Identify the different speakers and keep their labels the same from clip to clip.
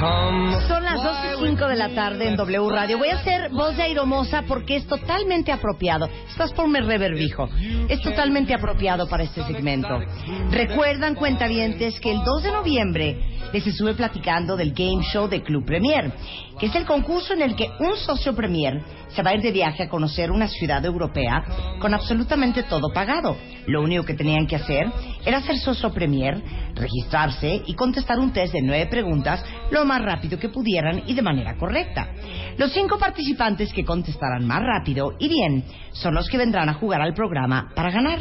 Speaker 1: Son las 12 y 5 de la tarde en W Radio. Voy a hacer voz de airomosa porque es totalmente apropiado. Estás por mi reverbijo. Es totalmente apropiado para este segmento. Recuerdan, cuentavientes, que el 2 de noviembre les estuve platicando del Game Show de Club Premier, que es el concurso en el que un socio Premier se va a ir de viaje a conocer una ciudad europea con absolutamente todo pagado. Lo único que tenían que hacer era ser socio Premier, registrarse y contestar un test de nueve preguntas lo más rápido que pudieran y de manera correcta. Los cinco participantes que contestaran más rápido y bien son los que vendrán a jugar al programa para ganar.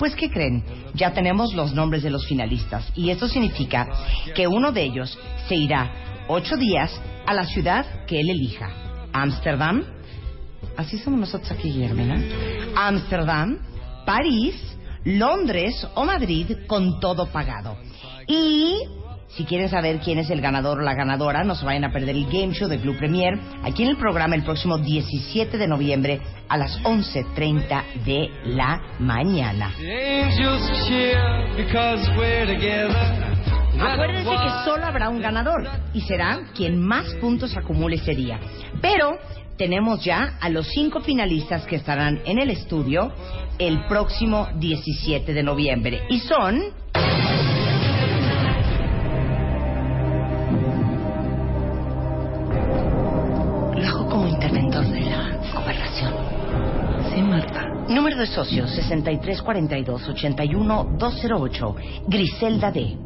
Speaker 1: Pues, ¿qué creen? Ya tenemos los nombres de los finalistas y esto significa que uno de ellos se irá ocho días a la ciudad que él elija. Ámsterdam, así somos nosotros aquí, Guillermina. Ámsterdam, París, Londres o Madrid con todo pagado. Y si quieren saber quién es el ganador o la ganadora, no se vayan a perder el Game Show de Club Premier aquí en el programa el próximo 17 de noviembre a las 11.30 de la mañana. Acuérdense que solo habrá un ganador y será quien más puntos acumule ese día. Pero tenemos ya a los cinco finalistas que estarán en el estudio el próximo 17 de noviembre. Y son... Sí, Marta. Número de socios 6342-81208. Griselda D.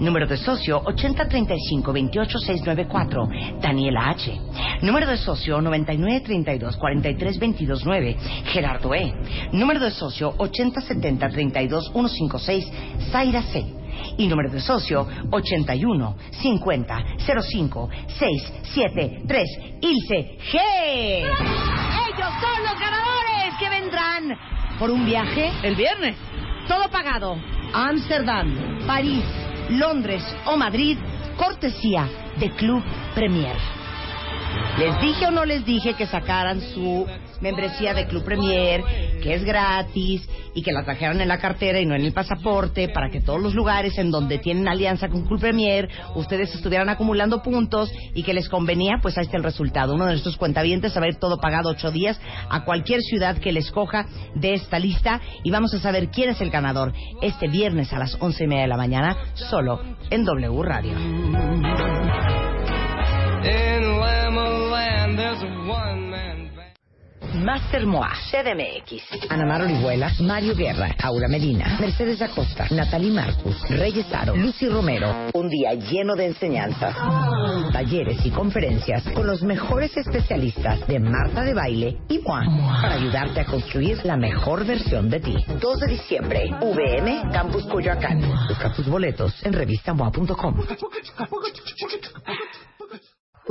Speaker 1: Número de socio 8035-28694, Daniela H. Número de socio 9932-43229, Gerardo E. Número de socio 8070-32156, Zaira C. Y número de socio 81 50 05 673 Ilse G. Ellos son los ganadores por un viaje el viernes. Todo pagado. Ámsterdam, París, Londres o Madrid, cortesía de Club Premier. ¿Les dije o no les dije que sacaran su membresía de Club Premier, que es gratis y que la trajeran en la cartera y no en el pasaporte para que todos los lugares en donde tienen alianza con Club Premier ustedes estuvieran acumulando puntos y que les convenía? Pues ahí está el resultado. Uno de nuestros cuentavientes va a ir todo pagado ocho días a cualquier ciudad que les coja de esta lista y vamos a saber quién es el ganador este viernes a las once y media de la mañana solo en W Radio. Master Moa, CDMX, Ana Mar Orihuela, Mario Guerra, Aura Medina, Mercedes Acosta, Natalie Marcus, Reyes Aro, Lucy Romero. Un día lleno de enseñanzas, talleres y conferencias con los mejores especialistas de Marta de Baile y Moa para ayudarte a construir la mejor versión de ti. 2 de diciembre, VM, Campus Coyoacán. Busca tus boletos en revistamoa.com.